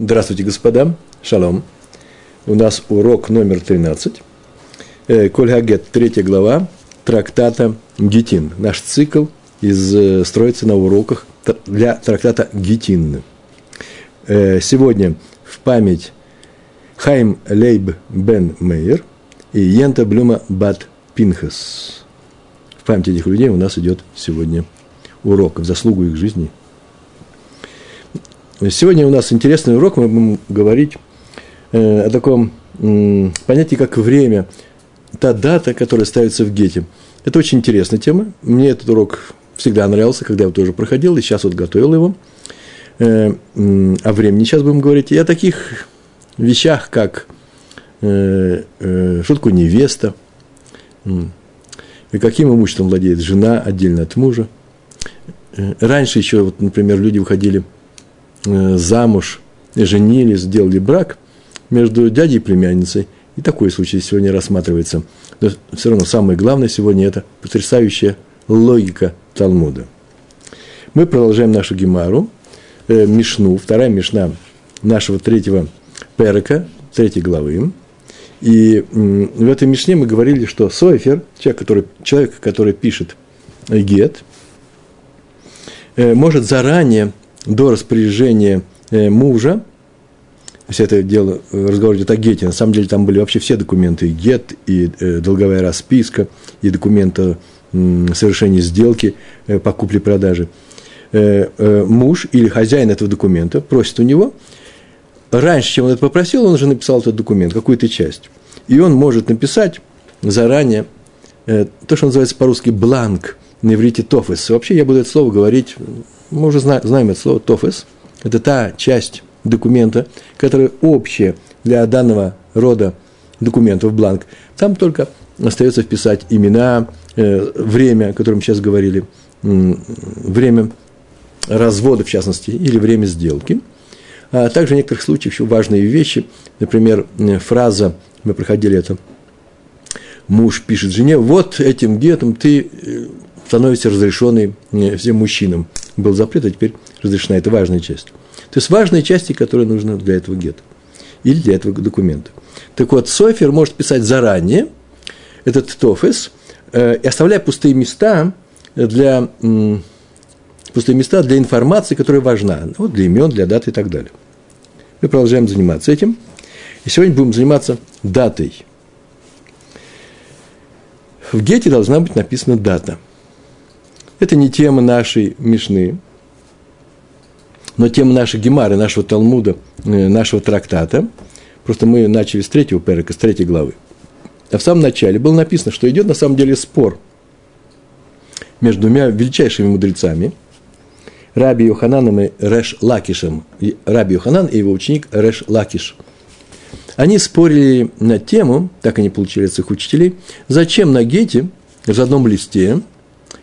Здравствуйте, господа. Шалом. У нас урок номер 13. Э, Коль Хагет, третья глава трактата Гетин. Наш цикл из, э, строится на уроках для трактата Гетин. Э, сегодня в память Хайм Лейб Бен Мейер и Йента Блюма Бат Пинхас. В память этих людей у нас идет сегодня урок в заслугу их жизни – Сегодня у нас интересный урок, мы будем говорить э, о таком понятии, как время, та дата, которая ставится в гете. Это очень интересная тема. Мне этот урок всегда нравился, когда я его тоже проходил, и сейчас вот готовил его. Э, о времени сейчас будем говорить. И о таких вещах, как э, э, невеста, и каким имуществом владеет жена отдельно от мужа. Раньше еще, вот, например, люди выходили – замуж, женились, сделали брак между дядей и племянницей. И такой случай сегодня рассматривается. Но все равно самое главное сегодня – это потрясающая логика Талмуда. Мы продолжаем нашу гемару, э, Мишну, вторая Мишна нашего третьего перека, третьей главы. И в этой Мишне мы говорили, что Сойфер, человек, который, человек, который пишет гет, э, может заранее до распоряжения э, мужа, все это дело, э, разговор идет о гете, на самом деле там были вообще все документы, и гет, и э, долговая расписка, и документы совершения сделки э, по купле-продаже. Муж или хозяин этого документа просит у него, раньше, чем он это попросил, он уже написал этот документ, какую-то часть. И он может написать заранее то, что называется по-русски бланк, на иврите тофес. Вообще я буду это слово говорить мы уже знаем это слово тофес, это та часть документа, которая общая для данного рода документов, бланк. Там только остается вписать имена, э, время, о котором сейчас говорили, время развода, в частности, или время сделки. А также в некоторых случаях еще важные вещи, например, э, фраза, мы проходили это, муж пишет жене, вот этим гетом ты э, становишься разрешенной всем мужчинам был запрет, а теперь разрешена. Это важная часть. То есть важные части, которые нужны для этого гетто или для этого документа. Так вот, Софер может писать заранее этот тофес, э, и оставляя пустые места для, э, пустые места для информации, которая важна, вот для имен, для дат и так далее. Мы продолжаем заниматься этим. И сегодня будем заниматься датой. В гете должна быть написана дата – это не тема нашей Мишны, но тема нашей Гемары, нашего Талмуда, э, нашего трактата. Просто мы начали с третьего перека, с третьей главы. А в самом начале было написано, что идет на самом деле спор между двумя величайшими мудрецами, Раби Йохананом и Реш Лакишем. Раби Йоханан и его ученик Реш Лакиш. Они спорили на тему, так они получили от своих учителей, зачем на гете, в одном листе,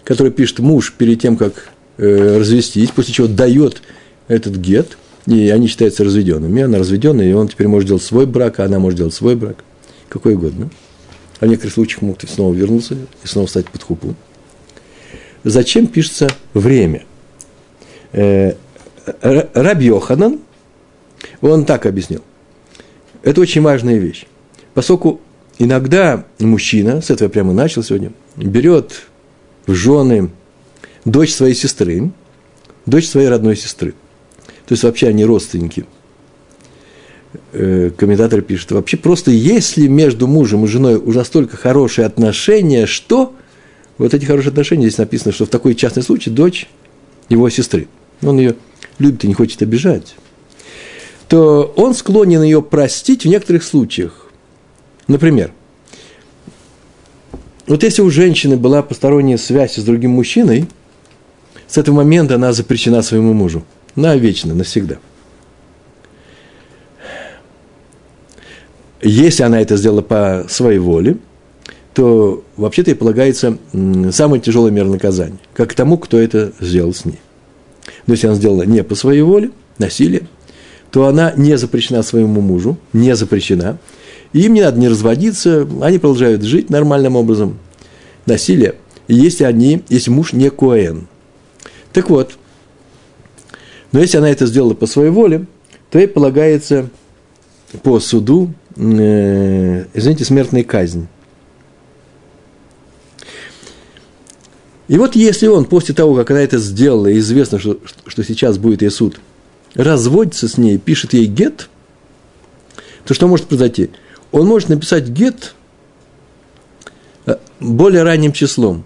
который пишет муж перед тем, как э, развестись, после чего дает этот гет, и они считаются разведенными. Она разведенная, и он теперь может делать свой брак, а она может делать свой брак, какой угодно. А в некоторых случаях могут снова вернуться и снова стать под хупу. Зачем пишется время? Э, Раб Йоханан, он так объяснил. Это очень важная вещь. Поскольку иногда мужчина, с этого я прямо начал сегодня, берет в жены дочь своей сестры, дочь своей родной сестры. То есть вообще они родственники. Э, комментатор пишет, вообще просто если между мужем и женой уже настолько хорошие отношения, что вот эти хорошие отношения, здесь написано, что в такой частный случай дочь его сестры, он ее любит и не хочет обижать, то он склонен ее простить в некоторых случаях. Например – вот если у женщины была посторонняя связь с другим мужчиной, с этого момента она запрещена своему мужу. Навечно, навсегда. Если она это сделала по своей воле, то вообще-то ей полагается самое тяжелое мера наказания, как тому, кто это сделал с ней. Но если она сделала не по своей воле, насилие, то она не запрещена своему мужу, не запрещена, им не надо не разводиться, они продолжают жить нормальным образом. Насилие, если они, если муж не коэн. Так вот, но если она это сделала по своей воле, то ей полагается по суду, э, извините, смертная казнь. И вот если он после того, как она это сделала, и известно, что, что сейчас будет ее суд, разводится с ней, пишет ей гет, то что может произойти? Он может написать гет э, более ранним числом.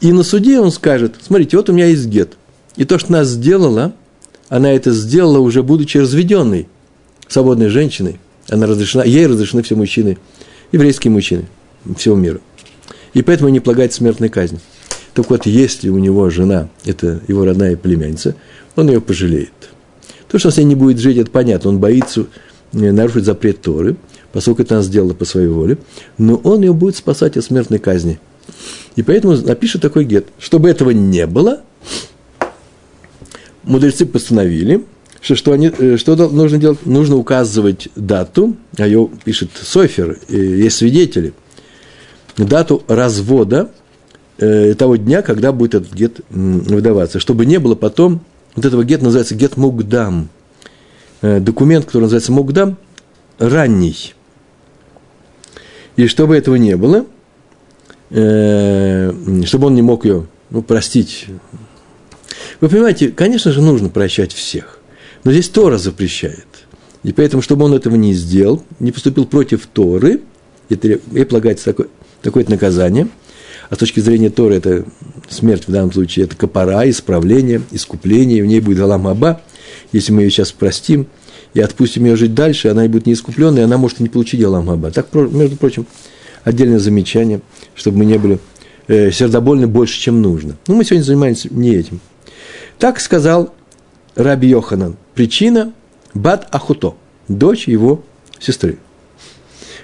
И на суде он скажет, смотрите, вот у меня есть гет. И то, что она сделала, она это сделала уже будучи разведенной, свободной женщиной. Она разрешена, ей разрешены все мужчины, еврейские мужчины всего мира. И поэтому не полагает смертной казни. Так вот, если у него жена, это его родная племянница, он ее пожалеет. То, что он с ней не будет жить, это понятно. Он боится нарушить запрет Торы, поскольку это она сделала по своей воле, но он ее будет спасать от смертной казни. И поэтому напишет такой гет. Чтобы этого не было, мудрецы постановили, что, что, они, э, что нужно делать? Нужно указывать дату, а ее пишет Софер, есть свидетели, дату развода э, того дня, когда будет этот гет выдаваться, чтобы не было потом, вот этого гет называется гет Мугдам, э, документ, который называется Мугдам, ранний. И чтобы этого не было, чтобы он не мог ее ну, простить вы понимаете, конечно же, нужно прощать всех. Но здесь Тора запрещает. И поэтому, чтобы он этого не сделал, не поступил против Торы, и полагается такое, такое наказание. А с точки зрения Торы, это смерть в данном случае, это копора, исправление, искупление, в ней будет Галам Аба. Если мы ее сейчас простим и отпустим ее жить дальше, она будет не искупленной, она может не получить Галам Аба. Так, между прочим, отдельное замечание, чтобы мы не были э, сердобольны больше, чем нужно. Но мы сегодня занимаемся не этим. Так сказал Раби Йоханан. Причина – Бат Ахуто, дочь его сестры.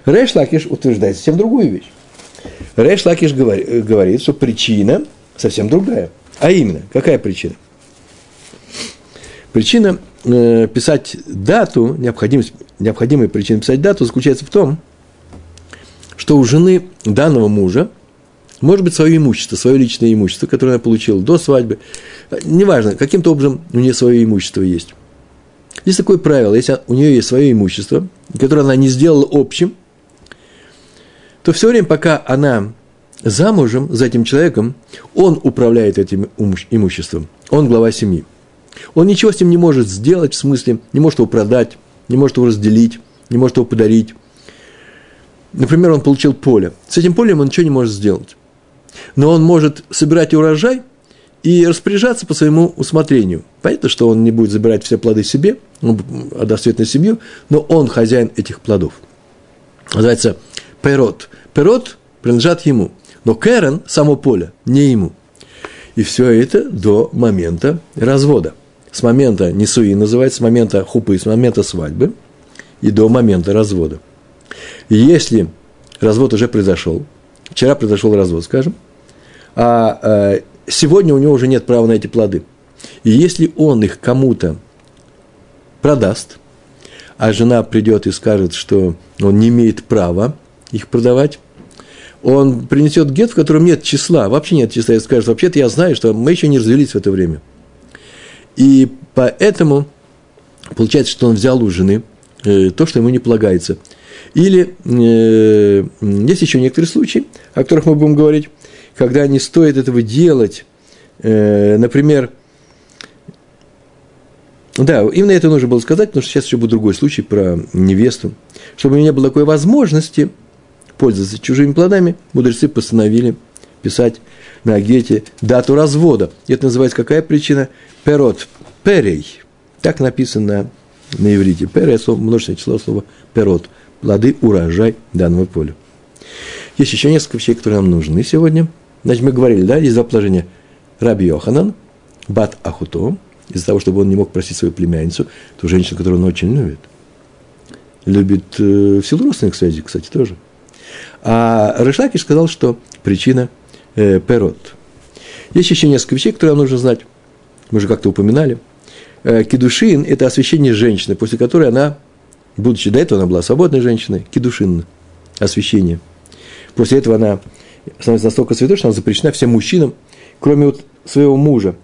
Рейш Лакиш утверждает совсем другую вещь. Рейш Лакиш говорит, что причина совсем другая. А именно, какая причина? Причина э, писать дату, необходимость, необходимая причина писать дату заключается в том, что у жены данного мужа может быть, свое имущество, свое личное имущество, которое она получила до свадьбы. Неважно, каким-то образом у нее свое имущество есть. Есть такое правило, если у нее есть свое имущество, которое она не сделала общим, то все время, пока она замужем за этим человеком, он управляет этим имуществом, он глава семьи. Он ничего с ним не может сделать, в смысле, не может его продать, не может его разделить, не может его подарить. Например, он получил поле. С этим полем он ничего не может сделать но он может собирать урожай и распоряжаться по своему усмотрению. Понятно, что он не будет забирать все плоды себе, он отдаст на семью, но он хозяин этих плодов. Называется перот. Перот принадлежат ему, но керен, само поле, не ему. И все это до момента развода. С момента несуи называется, с момента хупы, с момента свадьбы и до момента развода. И если развод уже произошел, вчера произошел развод, скажем, а э, сегодня у него уже нет права на эти плоды. И если он их кому-то продаст, а жена придет и скажет, что он не имеет права их продавать, он принесет гет, в котором нет числа, вообще нет числа, и скажет, вообще-то я знаю, что мы еще не развелись в это время. И поэтому получается, что он взял у жены э, то, что ему не полагается. Или э, есть еще некоторые случаи, о которых мы будем говорить, когда не стоит этого делать, э, например, да, именно это нужно было сказать, потому что сейчас еще будет другой случай про невесту. Чтобы у меня не было такой возможности пользоваться чужими плодами, мудрецы постановили писать на гете дату развода. Это называется какая причина? Перот. Перей. Так написано на иврите. Перей – слово, множественное число слова перот. Плоды, урожай данного поля. Есть еще несколько вещей, которые нам нужны сегодня – Значит, мы говорили, да, есть два положения. Раби Йоханан, Бат Ахуто, из-за того, чтобы он не мог просить свою племянницу, ту женщину, которую он очень любит. Любит э, в силу родственных связей, кстати, тоже. А Рышлакиш сказал, что причина э, перот. Есть еще несколько вещей, которые нам нужно знать. Мы же как-то упоминали. Э, кедушин – это освящение женщины, после которой она, будучи до этого она была свободной женщиной, кедушин – освящение. После этого она становится настолько святой, что она запрещена всем мужчинам, кроме вот своего мужа.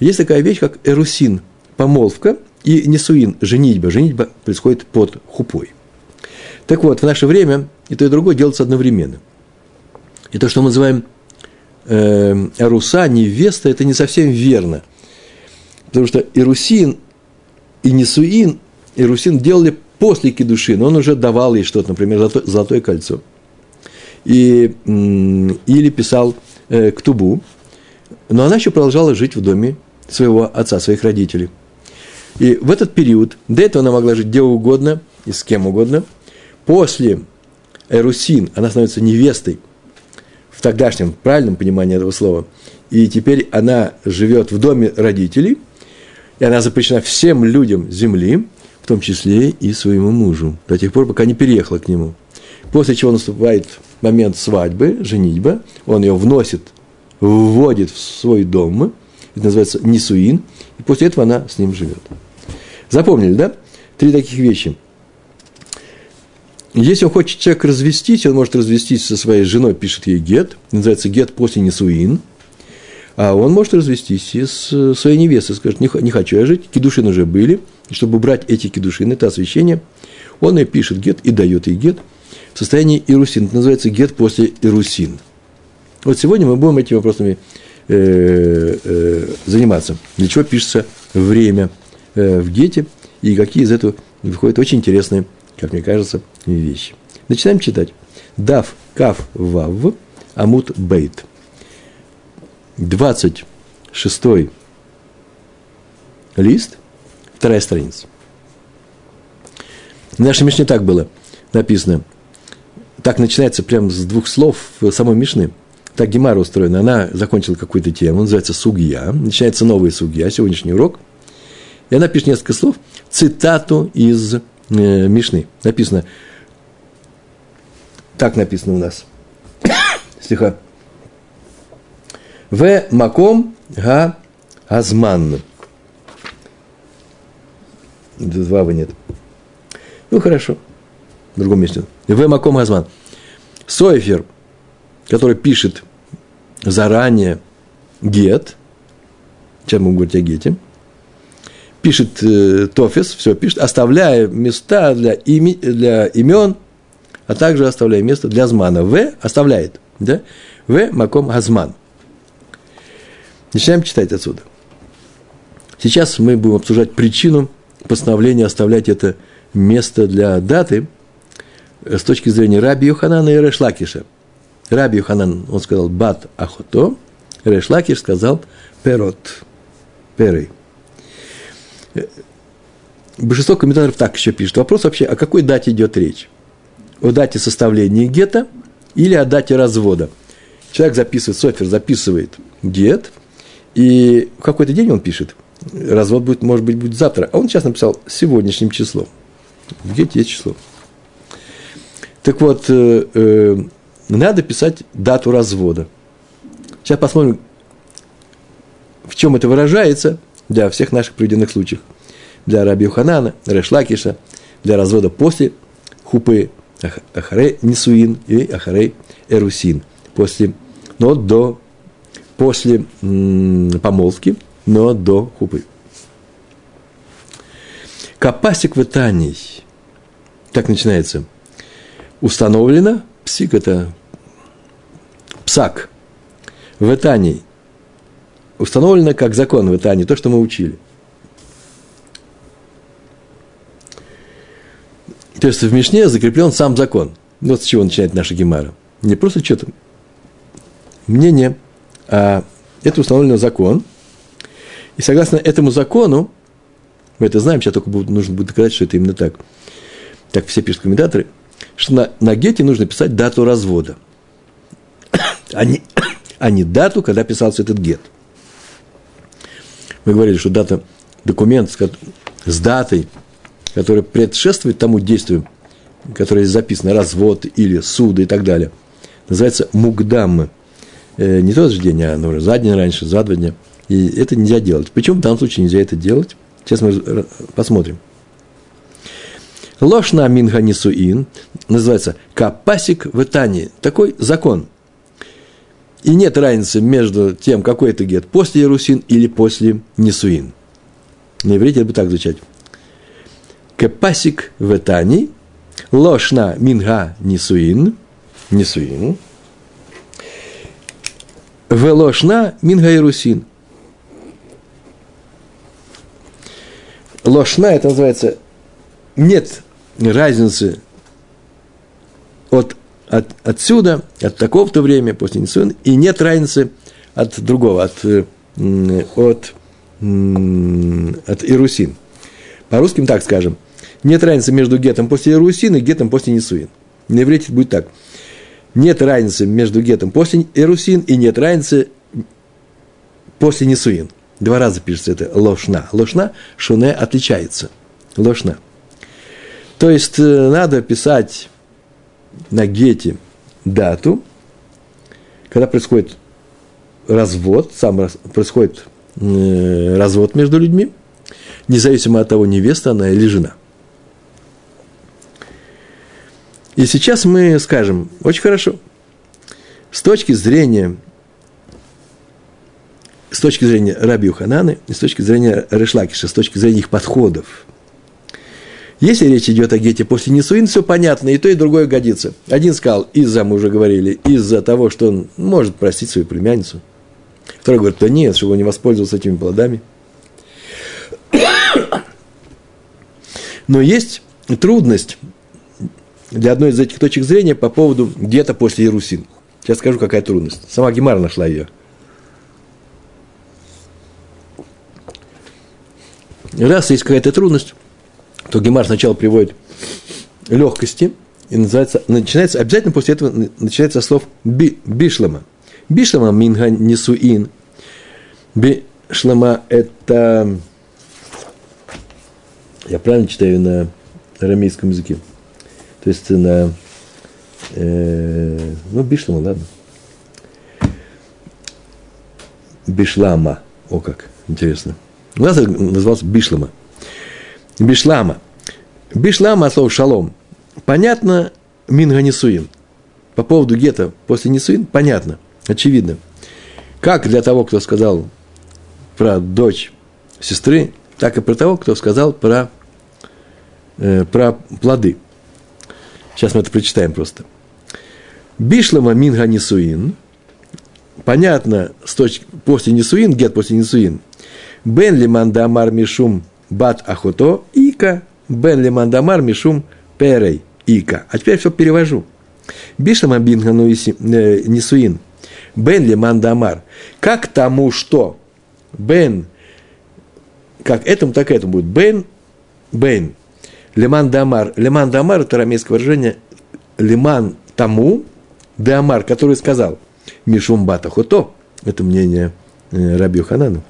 Есть такая вещь, как эрусин, помолвка, и Несуин – женитьба. Женитьба происходит под хупой. Так вот, в наше время и то, и другое делается одновременно. И то, что мы называем э, Руса, невеста, это не совсем верно. Потому что Ирусин и Несуин, Ирусин делали после кедуши, но он уже давал ей что-то, например, золотое, золотое кольцо. И, или писал э, ктубу, но она еще продолжала жить в доме своего отца, своих родителей. И в этот период, до этого она могла жить где угодно и с кем угодно. После Эрусин она становится невестой в тогдашнем правильном понимании этого слова. И теперь она живет в доме родителей, и она запрещена всем людям земли, в том числе и своему мужу, до тех пор, пока не переехала к нему. После чего наступает момент свадьбы, женитьба, он ее вносит, вводит в свой дом, это называется нисуин, и после этого она с ним живет. Запомнили, да? Три таких вещи. Если он хочет человек развестись, он может развестись со своей женой, пишет ей гет, называется гет после несуин, а он может развестись и с своей невестой, скажет, не, хочу я жить, кедушины уже были, и чтобы убрать эти кедушины, это освящение, он ей пишет гет и дает ей гет в состоянии ирусин, это называется гет после ирусин. Вот сегодня мы будем этими вопросами э, э, заниматься. Для чего пишется время – Э, в гете, и какие из этого выходят очень интересные, как мне кажется, вещи. Начинаем читать. Дав Кав Вав Амут Бейт. 26 лист, вторая страница. В нашей Мишне так было написано. Так начинается прямо с двух слов самой Мишны. Так Гемара устроена. Она закончила какую-то тему, называется Сугья. Начинается новая Сугья, сегодняшний урок – и она пишет несколько слов, цитату из э, Мишны. Написано, так написано у нас, стиха. В маком га азман. Два в нет. Ну, хорошо. В другом месте. В маком газман. Сойфер, который пишет заранее гет, чем мы говорим о гете – пишет э, Тофис, все пишет, оставляя места для, ими, для имен, а также оставляя место для змана. В оставляет, да? В маком газман. Начинаем читать отсюда. Сейчас мы будем обсуждать причину постановления оставлять это место для даты с точки зрения Раби Юханана и Решлакиша. Раби Юханан, он сказал бат ахото, Решлакиш сказал перот, перый. Большинство комментаторов так еще пишет. Вопрос вообще, о какой дате идет речь? О дате составления гета или о дате развода? Человек записывает, Софер записывает гет, и в какой-то день он пишет, развод будет, может быть, будет завтра. А он сейчас написал сегодняшним числом. В гете есть число. Так вот, э, э, надо писать дату развода. Сейчас посмотрим, в чем это выражается для всех наших приведенных случаев – для Раби Ханана, Решлакиша, для развода после хупы Ахарей Нисуин и Ахарей Эрусин. После, но до, после помолвки, но до хупы. Капасик в Итании. Так начинается. Установлено, псик это псак, в Итании. Установлено как закон в Итании, то, что мы учили – То есть в Мишне закреплен сам закон. Вот с чего начинает наша Гемара. Не просто что-то мнение, а это установлено закон. И согласно этому закону, мы это знаем, сейчас только нужно будет доказать, что это именно так. Так все пишут комментаторы, что на, на гете нужно писать дату развода, а не, а не дату, когда писался этот гет. Мы говорили, что дата, документ с, с датой которое предшествует тому действию, которое записано, развод или суд и так далее, называется мугдам. Э, не тот же день, а ну, за день раньше, за два дня. И это нельзя делать. Почему в данном случае нельзя это делать? Сейчас мы посмотрим. Ложна минга нисуин называется капасик в Итании. Такой закон. И нет разницы между тем, какой это гет, после Ярусин или после Нисуин. На иврите это будет так звучать. Кепасик ветани, лошна минга нисуин, нисуин, велошна минга ирусин. Лошна, это называется, нет разницы от, от, отсюда, от такого-то времени, после Нисуин, и нет разницы от другого, от, от, от Ирусин. По-русски так скажем. Нет разницы между гетом после Ирусин и гетом после Нисуин. На иврите будет так. Нет разницы между гетом после Ирусин и нет разницы после Нисуин. Два раза пишется это лошна. Лошна, шуне отличается. Лошна. То есть э, надо писать на гете дату, когда происходит развод, сам происходит э, развод между людьми, независимо от того, невеста она или жена. И сейчас мы скажем, очень хорошо, с точки зрения с точки зрения Раби Ухананы и с точки зрения Решлакиша, с точки зрения их подходов. Если речь идет о гете после Нисуин, все понятно, и то, и другое годится. Один сказал из-за, мы уже говорили, из-за того, что он может простить свою племянницу. Второй говорит, да нет, чтобы он не воспользовался этими плодами. Но есть трудность для одной из этих точек зрения по поводу где-то после Иерусин. Сейчас скажу, какая трудность. Сама Гемара нашла ее. Раз есть какая-то трудность, то Гемар сначала приводит легкости, и называется, начинается, обязательно после этого начинается слов би, бишлама. Бишлама минга несуин. Бишлама – это, я правильно читаю на арамейском языке, то есть на, э, ну, бишлама, ладно. Бишлама, о как, интересно – у нас назывался Бишлама. Бишлама. Бишлама от слова шалом. Понятно Минга Нисуин. По поводу гетто после Нисуин понятно, очевидно. Как для того, кто сказал про дочь сестры, так и про того, кто сказал про, э, про плоды. Сейчас мы это прочитаем просто. Бишлама Минга Нисуин. Понятно, с точки, после Нисуин, гет после Нисуин, Бен лиман дамар мишум бат ахото ика, бен лиман дамар мишум перей ика. А теперь все перевожу. Бишлама бинга э, нисуин. Бен лиман дамар. Как тому что? Бен, как этому, так и этому будет. Бен, бен. Лиман дамар. Лиман дамар – это арамейское выражение. Лиман тому, Деамар, который сказал, Мишум Бата Хото, это мнение э, Раби Ханана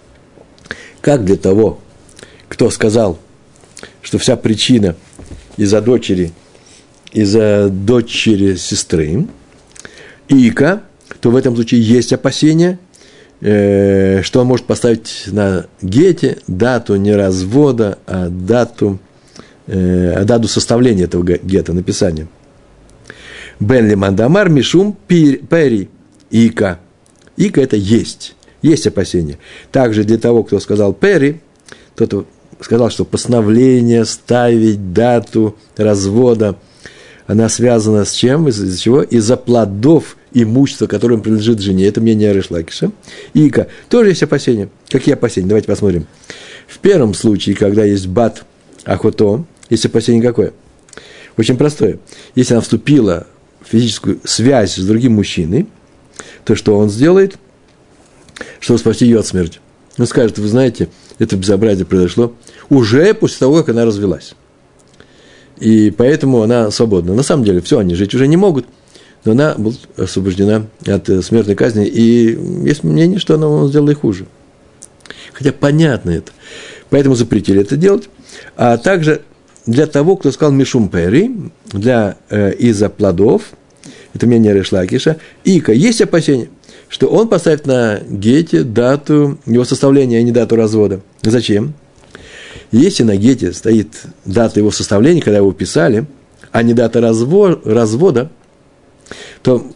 как для того, кто сказал, что вся причина из-за дочери, из-за дочери сестры, Ика, то в этом случае есть опасение, э, что он может поставить на гете дату не развода, а дату, э, дату составления этого гета, написания. Бен Мандамар Мишум Пери Ика. Ика – это есть. Есть опасения. Также для того, кто сказал Перри, тот сказал, что постановление ставить дату развода, она связана с чем? Из-за чего? Из-за плодов имущества, которым принадлежит жене. Это мнение Решлакиша. Ика. Тоже есть опасения. Какие опасения? Давайте посмотрим. В первом случае, когда есть бат ахото, есть опасение какое? Очень простое. Если она вступила в физическую связь с другим мужчиной, то что он сделает – чтобы спасти ее от смерти. Он скажет, вы знаете, это безобразие произошло уже после того, как она развелась. И поэтому она свободна. На самом деле, все, они жить уже не могут, но она была освобождена от э, смертной казни. И есть мнение, что она сделала и хуже. Хотя понятно это. Поэтому запретили это делать. А также для того, кто сказал Мишум Пери, для, э, из-за плодов, это мнение Решлакиша, Ика, есть опасения что он поставит на гете дату его составления, а не дату развода. Зачем? Если на гете стоит дата его составления, когда его писали, а не дата разво, развода, то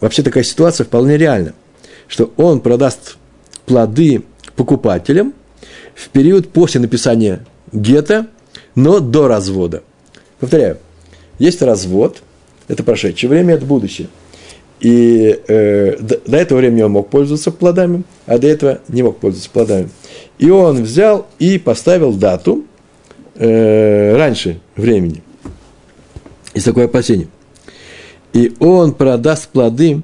вообще такая ситуация вполне реальна, что он продаст плоды покупателям, в период после написания гета, но до развода. Повторяю, есть развод, это прошедшее время, это будущее. И э, до, до этого времени он мог пользоваться плодами, а до этого не мог пользоваться плодами. И он взял и поставил дату э, раньше времени. Есть такое опасение. И он продаст плоды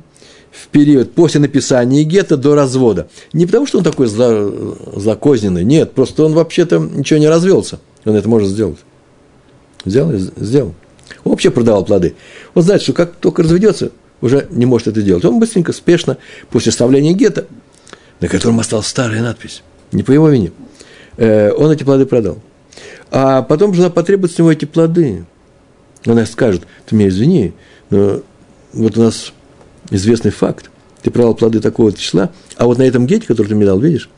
в период после написания гетто до развода. Не потому, что он такой зло, злокозненный, нет, просто он вообще-то ничего не развелся. Он это может сделать. Взял и сделал. Вообще продавал плоды. Он знает, что как только разведется, уже не может это делать. Он быстренько, спешно, после оставления гетто, на котором осталась старая надпись, не по его вине, э, он эти плоды продал. А потом жена потребует с него эти плоды. Она скажет, ты меня извини, но вот у нас известный факт. Ты продал плоды такого числа, а вот на этом гете, который ты мне дал, видишь,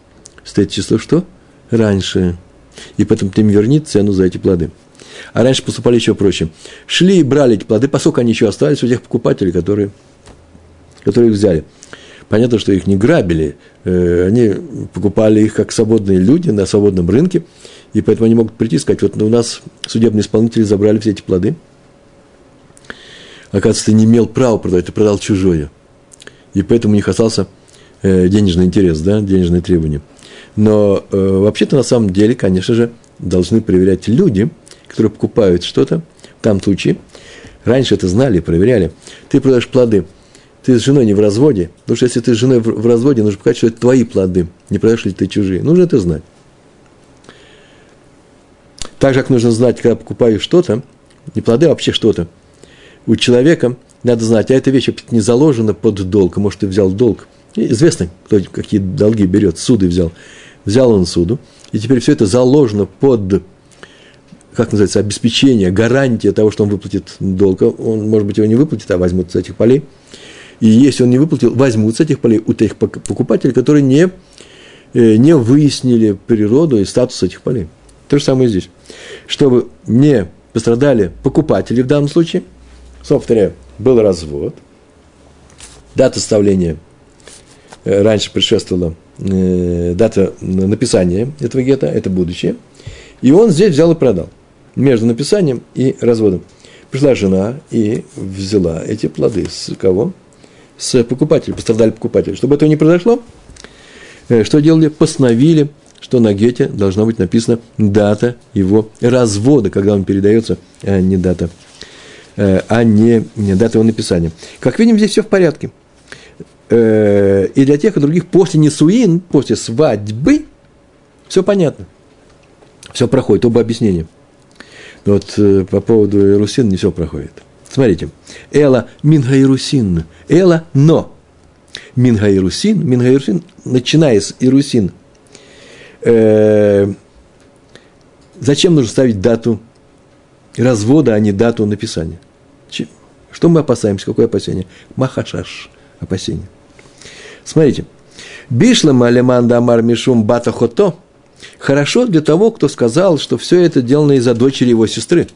стоит число что? Раньше. И поэтому ты мне верни цену за эти плоды. А раньше поступали еще проще. Шли и брали эти плоды, поскольку они еще остались у тех покупателей, которые, которые их взяли. Понятно, что их не грабили, э, они покупали их как свободные люди на свободном рынке, и поэтому они могут прийти и сказать, вот у нас судебные исполнители забрали все эти плоды, оказывается, ты не имел права продать, ты продал чужое. И поэтому у них остался э, денежный интерес, да, денежные требования. Но э, вообще-то на самом деле, конечно же, должны проверять люди, которые покупают что-то, в том случае, раньше это знали, проверяли, ты продаешь плоды, ты с женой не в разводе, потому что если ты с женой в разводе, нужно показать, что это твои плоды, не продаешь ли ты чужие. Нужно это знать. Так же, как нужно знать, когда покупаешь что-то, не плоды, а вообще что-то, у человека надо знать, а эта вещь не заложена под долг, может, ты взял долг. Известно, кто какие долги берет, суды взял. Взял он суду, и теперь все это заложено под, как называется, обеспечение, гарантия того, что он выплатит долг. Он, может быть, его не выплатит, а возьмут с этих полей. И если он не выплатил, возьмут с этих полей у тех покупателей, которые не, э, не выяснили природу и статус этих полей. То же самое здесь. Чтобы не пострадали покупатели в данном случае – повторяю, был развод, дата составления э, раньше предшествовала э, дата написания этого гетто, это будущее. И он здесь взял и продал. Между написанием и разводом. Пришла жена и взяла эти плоды с кого? С покупателя, пострадали покупатели. Чтобы этого не произошло, э, что делали? Постановили, что на гете должна быть написана дата его развода, когда он передается, а не дата Э, а не дата его написания. Как видим, здесь все в порядке. Э, и для тех и других после несуин, после свадьбы, все понятно. Все проходит, оба объяснения. Но вот э, по поводу Иерусин не все проходит. Смотрите. Эла минга Иерусин. Эла но. Минга Иерусин. Минга Иерусин, начиная с Иерусин. Э, зачем нужно ставить дату развода, а не дату написания. Что мы опасаемся? Какое опасение? Махашаш. Опасение. Смотрите. Бишлам алеманда амар мишум бата хото. Хорошо для того, кто сказал, что все это сделано из-за дочери его сестры.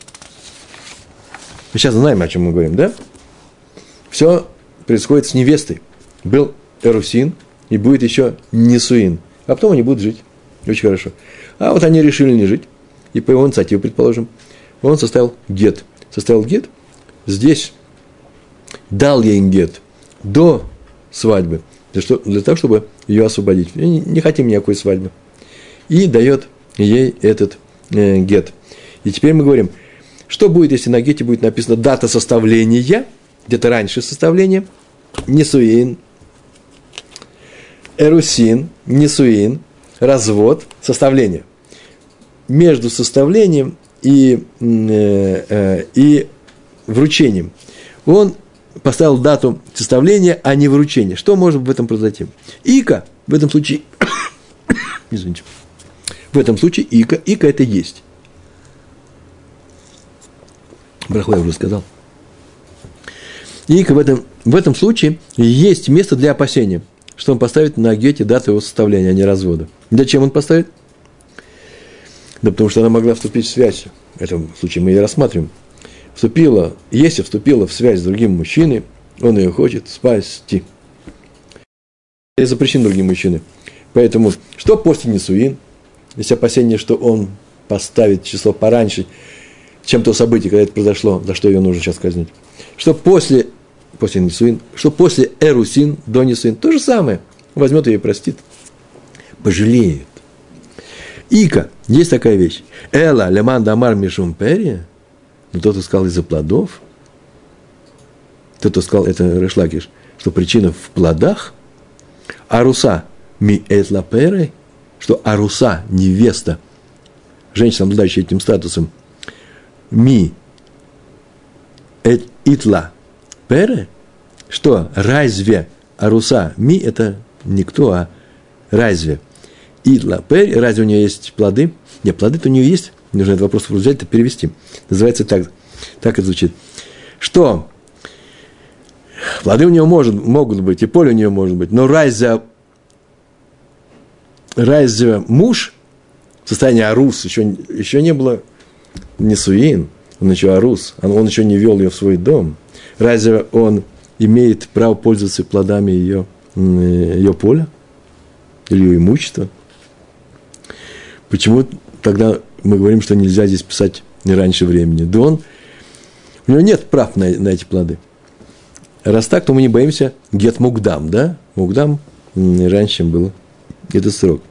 Мы сейчас знаем, о чем мы говорим, да? Все происходит с невестой. Был Эрусин, и будет еще Несуин. А потом они будут жить. Очень хорошо. А вот они решили не жить. И по его инициативе, предположим, он составил гет. Составил гет. Здесь дал ей гет до свадьбы, для, что, для того, чтобы ее освободить. Не, не хотим никакой свадьбы. И дает ей этот э, гет. И теперь мы говорим, что будет, если на гете будет написано дата составления, где-то раньше составления, несуин, эрусин, несуин, развод, составление. Между составлением и, э, э, и вручением. Он поставил дату составления, а не вручения. Что может в этом произойти? Ика в этом случае, извините, в этом случае ика, ика это есть. Браху я уже сказал. Ика в этом, в этом случае есть место для опасения, что он поставит на гете дату его составления, а не развода. Зачем он поставит? Да потому что она могла вступить в связь. В этом случае мы ее рассматриваем. Вступила, если вступила в связь с другим мужчиной, он ее хочет спасти. И запрещен другие мужчины. Поэтому, что после Несуин? есть опасение, что он поставит число пораньше, чем то событие, когда это произошло, за что ее нужно сейчас казнить. Что после, после Нисуин, что после Эрусин до Нисуин, то же самое. Возьмет ее и простит. Пожалеет. Ика, есть такая вещь. Эла, леман дамар мишумпери, но тот, кто сказал из-за плодов, тот, кто сказал, это Решлакиш, что причина в плодах, аруса ми этлаперы, что аруса, невеста, женщина, обладающая этим статусом, ми эт итла пере, что разве аруса ми это никто, а разве итла пере, разве у нее есть плоды? Нет, плоды-то у нее есть, нужно этот вопрос взять и перевести. Называется так, так это звучит. Что плоды у нее может, могут быть, и поле у нее может быть, но разве, разве муж в состоянии арус еще, еще не было не суин, он еще арус, он еще не вел ее в свой дом. Разве он имеет право пользоваться плодами ее, ее поля или ее имущества? Почему тогда мы говорим, что нельзя здесь писать не раньше времени? Да он, у него нет прав на, на эти плоды. Раз так, то мы не боимся гет мугдам, да? Мугдам раньше, чем был этот срок.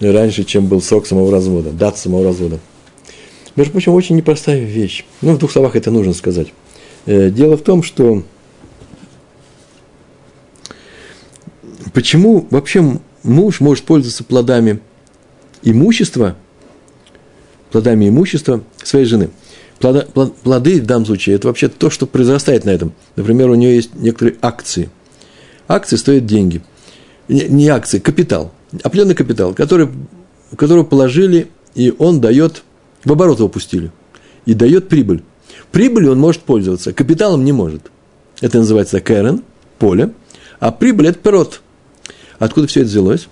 Раньше, чем был срок самого развода, дата самого развода. Между прочим, очень непростая вещь. Ну, в двух словах это нужно сказать. Э, дело в том, что почему вообще муж может пользоваться плодами имущества, плодами имущества своей жены. Плода, плоды в данном случае – это вообще то, что произрастает на этом. Например, у нее есть некоторые акции. Акции стоят деньги. Не, не акции, капитал. Определенный капитал, который, которого положили, и он дает, в оборот его пустили, и дает прибыль. Прибылью он может пользоваться, капиталом не может. Это называется кэрен, поле, а прибыль – это пирот – Откуда все это взялось?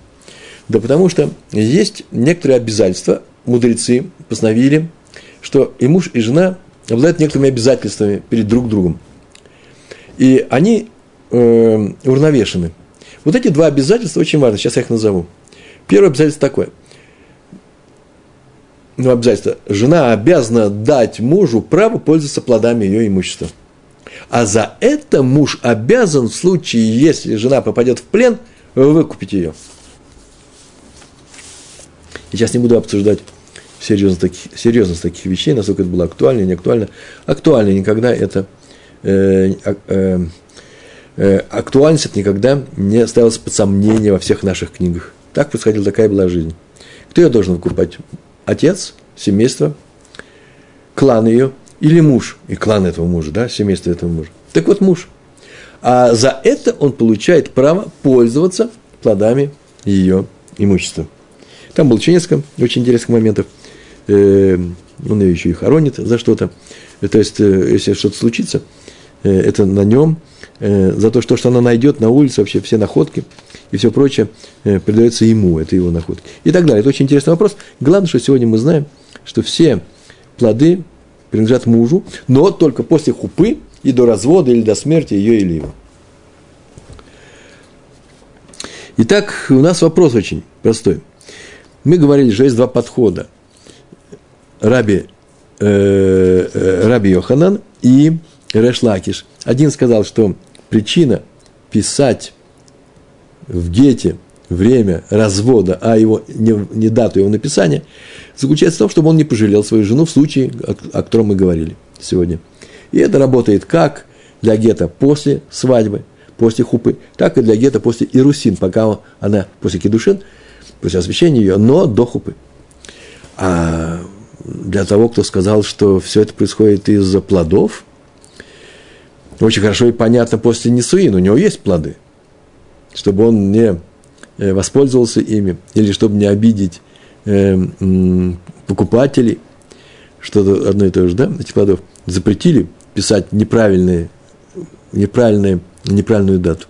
Да потому что есть некоторые обязательства, мудрецы постановили, что и муж, и жена обладают некоторыми обязательствами перед друг другом. И они э, уравновешены. Вот эти два обязательства очень важны, сейчас я их назову. Первое обязательство такое. Ну, обязательство. Жена обязана дать мужу право пользоваться плодами ее имущества. А за это муж обязан в случае, если жена попадет в плен – выкупить ее. И сейчас не буду обсуждать серьезность таких, серьезность таких вещей, насколько это было актуально, не актуально. Актуально никогда это э, э, э, актуальность это никогда не ставилась под сомнение во всех наших книгах. Так происходила, такая была жизнь. Кто ее должен выкупать? Отец, семейство, клан ее или муж, и клан этого мужа, да, семейство этого мужа. Так вот, муж – а за это он получает право пользоваться плодами ее имущества. Там было еще несколько очень интересных моментов. Э, он ее еще и хоронит за что-то. Э, то есть, э, если что-то случится, это на нем. За то, что, она найдет на улице, вообще все находки и все прочее передается ему, это его находки. И так далее. Это очень интересный вопрос. Главное, что сегодня мы знаем, что все плоды принадлежат мужу, но только после хупы и до развода или до смерти ее или его. Итак, у нас вопрос очень простой. Мы говорили, что есть два подхода. Раби, э, э, Раби Йоханан и Решлакиш. Один сказал, что причина писать в гете время развода, а его, не, не дату его написания, заключается в том, чтобы он не пожалел свою жену в случае, о, о котором мы говорили сегодня. И это работает как для гета после свадьбы, после хупы, так и для гета после ирусин, пока она после кедушин, после освящения ее, но до хупы. А для того, кто сказал, что все это происходит из-за плодов, очень хорошо и понятно после Несуин, у него есть плоды, чтобы он не э, воспользовался ими, или чтобы не обидеть э, покупателей, что-то одно и то же, да, этих плодов, запретили писать неправильные, неправильные, неправильную дату.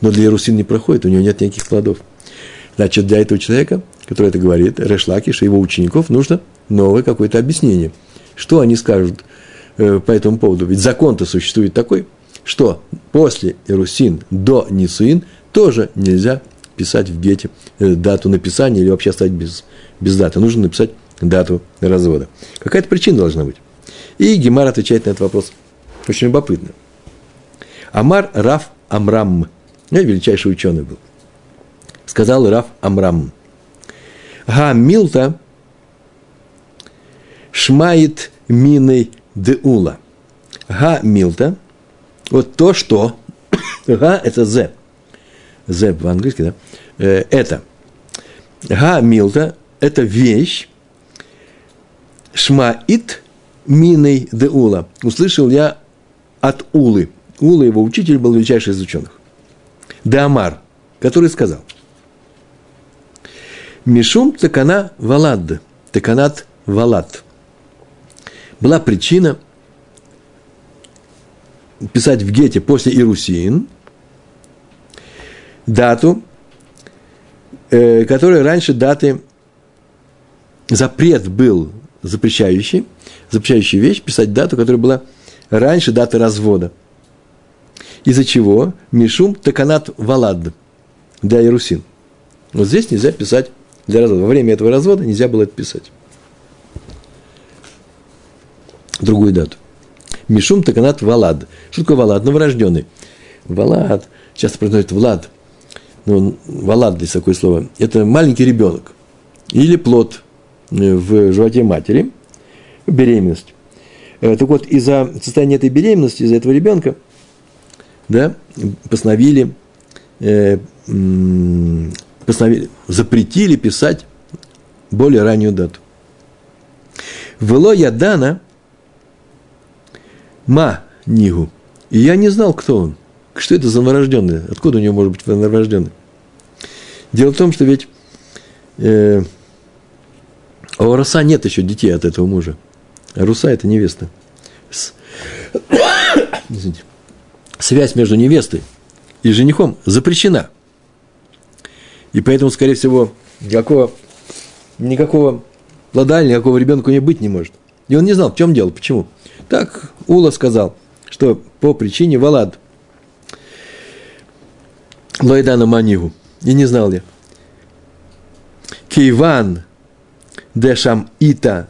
Но для Иерусин не проходит, у него нет никаких плодов. Значит, для этого человека, который это говорит, Решлакиша, его учеников, нужно новое какое-то объяснение. Что они скажут э, по этому поводу? Ведь закон-то существует такой, что после Иерусин до Нисуин тоже нельзя писать в гете э, дату написания или вообще оставить без, без даты. Нужно написать дату развода. Какая-то причина должна быть. И Гемар отвечает на этот вопрос. Очень любопытно. Амар Раф Амрам. Я величайший ученый был. Сказал Раф Амрам. Га Милта шмает миной деула. Га Милта. Вот то, что. Га – это зе. Зе по-английски, да? Э, это. Га Милта – это вещь. Шмаит миной деула. Услышал я от Улы. Ула, его учитель, был величайший из ученых. Деамар, который сказал, Мишум такана валад, таканат валад. Была причина писать в Гете после Ирусин дату, э, которая раньше даты запрет был запрещающий, запрещающий вещь, писать дату, которая была раньше даты развода – из-за чего Мишум Таканат Валад для Ирусин. Вот здесь нельзя писать для развода. Во время этого развода нельзя было это писать. Другую дату. Мишум Таканат Валад. Что такое Валад? Новорожденный. Валад, часто произносят Влад. Ну, Валад здесь такое слово. Это маленький ребенок. Или плод э, в животе матери. Беременность. Э, так вот, из-за состояния этой беременности, из-за этого ребенка – да, постановили, э, постановили, запретили писать более раннюю дату. Вело Ядана Ма Нигу. И я не знал, кто он. Что это за новорожденный? Откуда у него может быть новорожденный? Дело в том, что ведь э, а у Руса нет еще детей от этого мужа. А Руса – это невеста. С... Связь между невестой и женихом запрещена. И поэтому, скорее всего, никакого, никакого ладали, никакого ребенка него быть не может. И он не знал, в чем дело, почему. Так Ула сказал, что по причине Валад Лойдана Манигу. И не знал я. Кейван дешам ита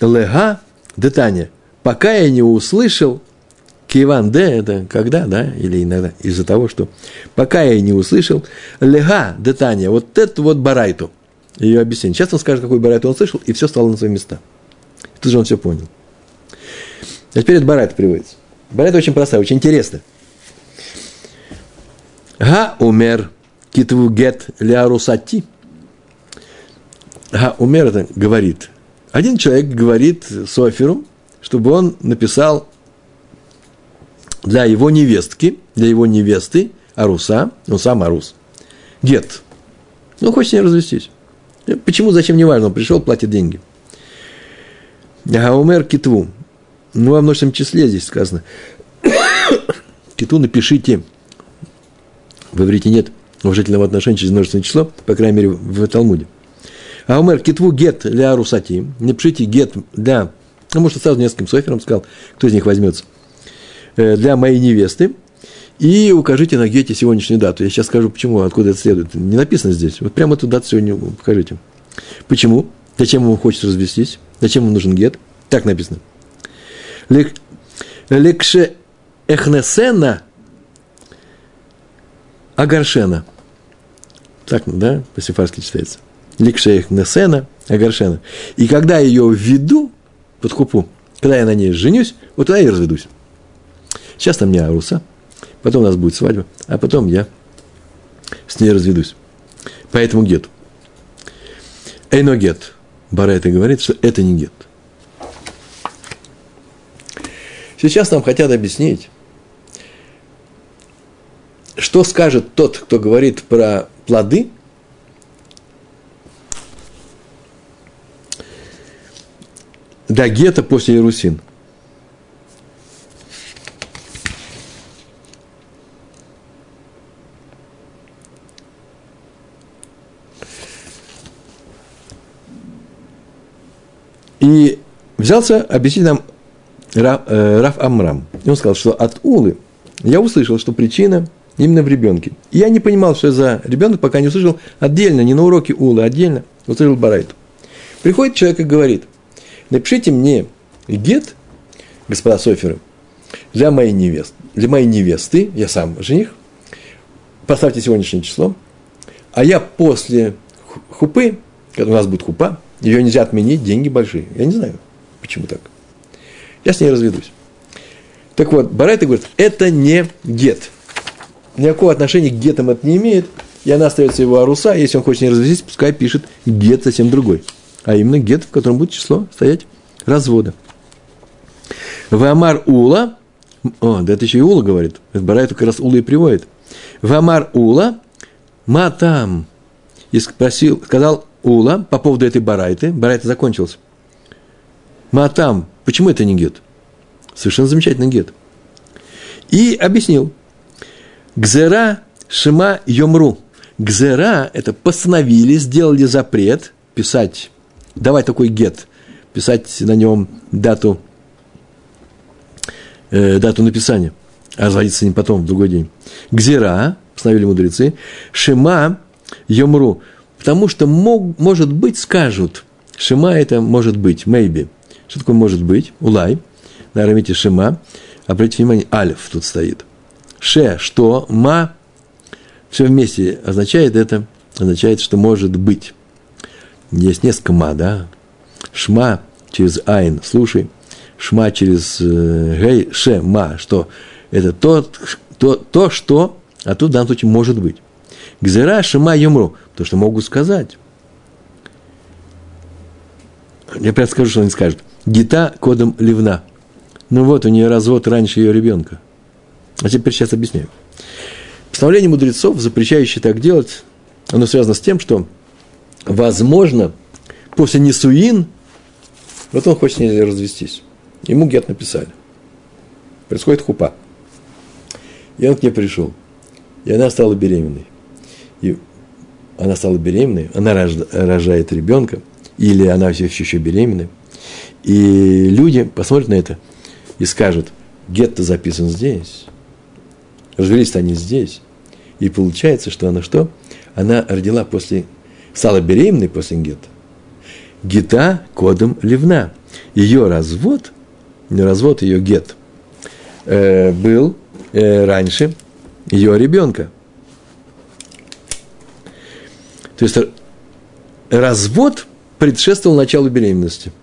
лега детание. Пока я не услышал Киван Д – это когда, да, или иногда, из-за того, что пока я не услышал, лега детания, вот это вот барайту, ее объяснение. Сейчас он скажет, какой барайту он слышал, и все стало на свои места. И тут же он все понял. А теперь это барайт приводится. Барайт очень простая, очень интересная. Га умер китву гет ляарусати. Га умер это говорит. Один человек говорит Соферу, чтобы он написал для его невестки, для его невесты, Аруса, он сам Арус, гет. Ну, хочет с ней развестись. Почему, зачем, не важно, он пришел, платит деньги. Гаумер китву. Ну, во множественном числе здесь сказано. Киту напишите. В иврите нет уважительного отношения через множественное число, по крайней мере, в Талмуде. Аумер китву гет для Арусати. Напишите гет для... Ну, может, сразу нескольким софером сказал, кто из них возьмется – для моей невесты, и укажите на гете сегодняшнюю дату. Я сейчас скажу, почему, откуда это следует. Не написано здесь. Вот прямо эту дату сегодня покажите. Почему? Зачем ему хочется развестись? Зачем ему нужен гет? Так написано. Лекше эхнесена агаршена. Так, да, по-сефарски читается. Лекше эхнесена агаршена. И когда ее введу под купу, когда я на ней женюсь, вот тогда я и разведусь. Сейчас там не Аруса, потом у нас будет свадьба, а потом я с ней разведусь. Поэтому гет. Эйно гет. Барайта говорит, что это не гет. Сейчас нам хотят объяснить, что скажет тот, кто говорит про плоды, до гета после Иерусин. И взялся объяснить нам Раф, э, Раф Амрам. И он сказал, что от Улы я услышал, что причина именно в ребенке. И я не понимал, что за ребенок, пока не услышал отдельно, не на уроке Улы, отдельно услышал Барайту. Приходит человек и говорит, напишите мне гет, господа Соферы, для моей невесты, для моей невесты, я сам жених, поставьте сегодняшнее число, а я после хупы, когда у нас будет хупа, ее нельзя отменить, деньги большие. Я не знаю, почему так. Я с ней разведусь. Так вот, Барайта говорит, это не гет. Никакого отношения к гетам это не имеет. И она остается его аруса. Если он хочет не развестись, пускай пишет гет совсем другой. А именно гет, в котором будет число стоять развода. Вамар Ула, о, да это еще и Ула говорит, Барайта как раз Ула и приводит. Вамар Ула, матам, и спросил, сказал Ула по поводу этой барайты, барайта закончился. Матам, почему это не гет? Совершенно замечательный гет. И объяснил. Гзера Шима Йомру. Гзера – это постановили, сделали запрет писать, давать такой гет, писать на нем дату, э, дату написания, а разводиться ним потом, в другой день. Гзера, постановили мудрецы, Шима Йомру, потому что мог, может быть скажут, Шима это может быть, maybe. Что такое может быть? Улай на арамите Шема, обратите внимание, алиф тут стоит. Ше, что, ма, все вместе означает это, означает, что может быть. Есть несколько ма, да? Шма через айн, слушай. Шма через э, гей, ше, ма, что это то, то, то, что, а тут в данном случае может быть. Гзера, шема, юмру, то, что могут сказать. Я прямо скажу, что они скажут. Гита кодом ливна. Ну вот, у нее развод раньше ее ребенка. А теперь сейчас объясняю. Постановление мудрецов, запрещающее так делать, оно связано с тем, что, возможно, после Несуин, вот он хочет с ней развестись. Ему гет написали. Происходит хупа. И он к ней пришел. И она стала беременной. И она стала беременной, она рожает ребенка, или она все еще беременная. И люди посмотрят на это – и скажут, гетто записан здесь, развелись они здесь. И получается, что она что? Она родила после, стала беременной после гетто. Гета кодом ливна. Ее развод, не развод, ее гет, э, был э, раньше ее ребенка. То есть развод предшествовал началу беременности –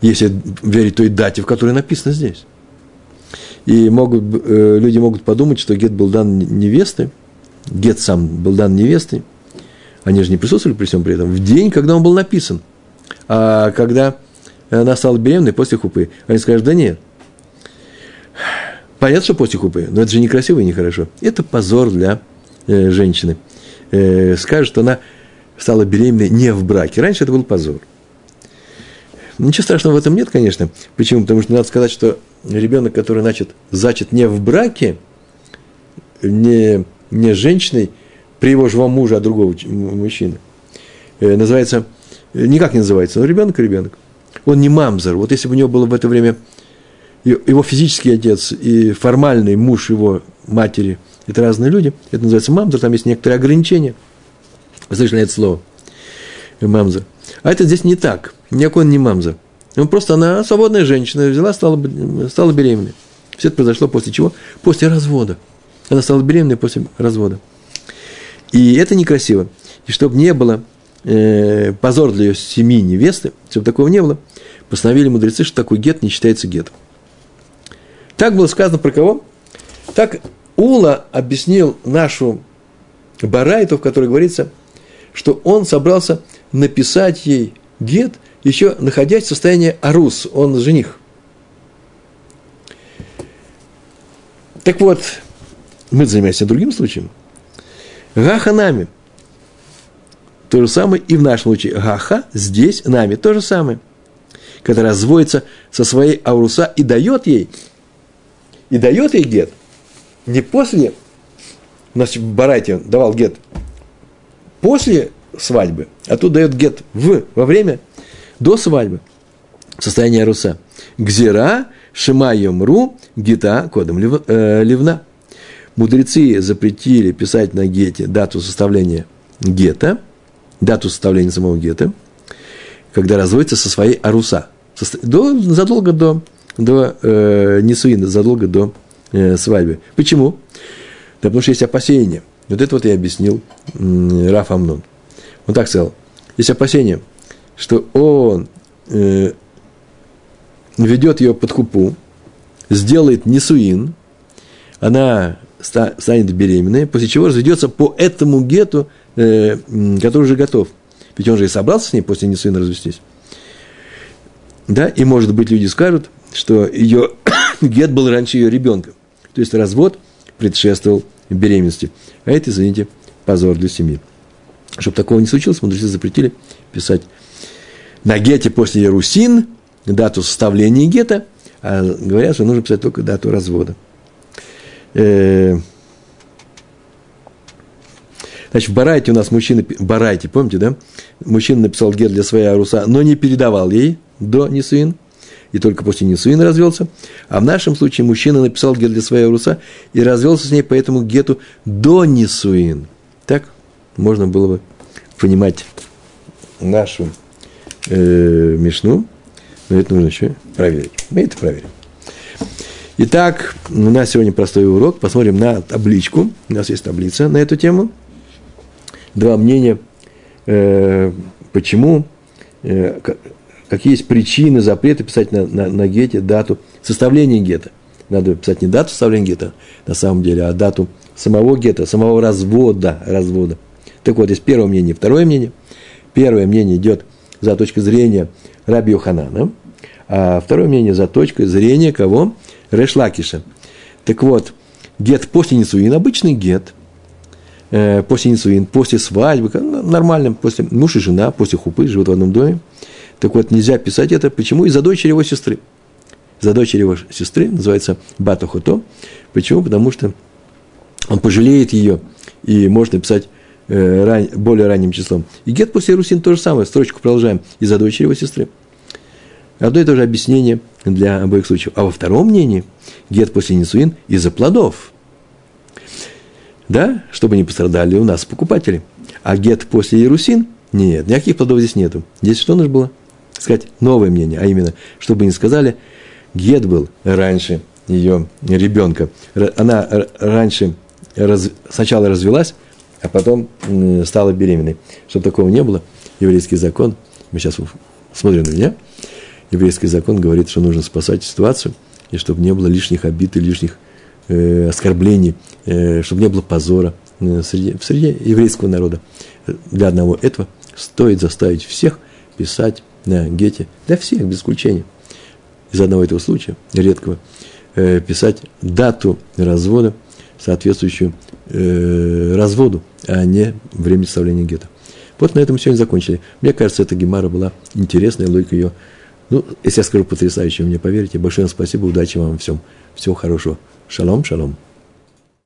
если верить той дате, в которой написано здесь. И могут, э, люди могут подумать, что гет был дан невесты, гет сам был дан невестой, они же не присутствовали при всем при этом, в день, когда он был написан. А когда она стала беременной после хупы, они скажут, да нет. Понятно, что после хупы, но это же некрасиво и нехорошо. Это позор для э, женщины. Э, скажут, что она стала беременной не в браке. Раньше это был позор. Ничего страшного в этом нет, конечно. Почему? Потому что надо сказать, что ребенок, который начат, зачат не в браке, не, не женщиной, при его живом муже, а другого мужчины, э, называется, никак не называется, но ребенок – ребенок. Он не мамзер. Вот если бы у него было в это время его физический отец и формальный муж его матери, это разные люди, это называется мамзер, там есть некоторые ограничения. Вы слышали это слово? Мамзер. А это здесь не так. Никакой он не мамза. Он просто, она свободная женщина, взяла, стала, стала беременной. Все это произошло после чего? После развода. Она стала беременной после развода. И это некрасиво. И чтобы не было э, позор для ее семьи невесты, чтобы такого не было, постановили мудрецы, что такой гет не считается гетом. Так было сказано про кого? Так Ула объяснил нашу Барайту, в которой говорится, что он собрался написать ей гет, еще находясь в состоянии арус, он жених. Так вот, мы занимаемся другим случаем. Гаха нами. То же самое и в нашем случае. Гаха здесь нами. То же самое. Когда разводится со своей ауруса и дает ей, и дает ей гет. Не после, нас в Барате давал гет, после свадьбы, а тут дает гет в, во время, до свадьбы, состояние Руса. Гзира, Шима Йомру, Гита, кодом э, Ливна. мудрецы запретили писать на гете дату составления гета, дату составления самого гета, когда разводится со своей аруса, до, задолго до, до э, Несуина, задолго до э, свадьбы. Почему? Да потому что есть опасения. Вот это вот я объяснил э, Раф Амнон. Он так сказал. Есть опасения, что он э, ведет ее под купу, сделает несуин, она станет беременной, после чего разведется по этому гету, э, который уже готов. Ведь он же и собрался с ней после несуина развестись. Да, и может быть люди скажут, что ее гет был раньше ее ребенка. То есть развод предшествовал беременности. А это, извините, позор для семьи. Чтобы такого не случилось, мудрецы запретили писать на гете после Ярусин дату составления гета, а говорят, что нужно писать только дату развода. Э, значит, в Барайте у нас мужчина, Барайте, помните, да? Мужчина написал гет для своей Аруса, но не передавал ей до Нисуин, и только после Нисуин развелся. А в нашем случае мужчина написал гет для своей Аруса и развелся с ней по этому гету до Нисуин. Так можно было бы понимать нашу э, Мишну, но это нужно еще проверить. Мы это проверим. Итак, у нас сегодня простой урок. Посмотрим на табличку. У нас есть таблица на эту тему. Два мнения, э, почему, э, какие есть причины запрета писать на, на, на гете дату составления гета. Надо писать не дату составления гета на самом деле, а дату самого гета, самого развода. развода. Так вот, есть первое мнение, второе мнение. Первое мнение идет за точкой зрения Раби Йоханана, а второе мнение за точкой зрения кого? Решлакиша. Так вот, гет после Нисуин, обычный гет, э, после Нисуин, после свадьбы, нормально, после муж и жена, после хупы, живут в одном доме. Так вот, нельзя писать это. Почему? Из-за дочери его сестры. За дочери его сестры, называется Батахото. Почему? Потому что он пожалеет ее, и можно писать э, ран, более ранним числом. И гет после Русин то же самое, строчку продолжаем, из-за дочери его сестры. Одно и то же объяснение для обоих случаев. А во втором мнении гет после Нисуин из-за плодов. Да, чтобы не пострадали у нас покупатели. А гет после Иерусин – нет, никаких плодов здесь нету. Здесь что нужно было? Сказать новое мнение, а именно, чтобы не сказали, гет был раньше ее ребенка. Она раньше раз, сначала развелась, а потом стала беременной. Чтобы такого не было, еврейский закон, мы сейчас смотрим на меня – еврейский закон говорит, что нужно спасать ситуацию, и чтобы не было лишних обид и лишних э, оскорблений, э, чтобы не было позора э, среди, в среде еврейского народа. Для одного этого стоит заставить всех писать на гете, для всех, без исключения, из одного этого случая, редкого, э, писать дату развода, соответствующую э, разводу, а не время составления гетто. Вот на этом сегодня закончили. Мне кажется, эта гемара была интересная, логика ее ну, если я скажу потрясающе, мне поверите. Большое спасибо, удачи вам всем. Всего хорошего. Шалом, шалом.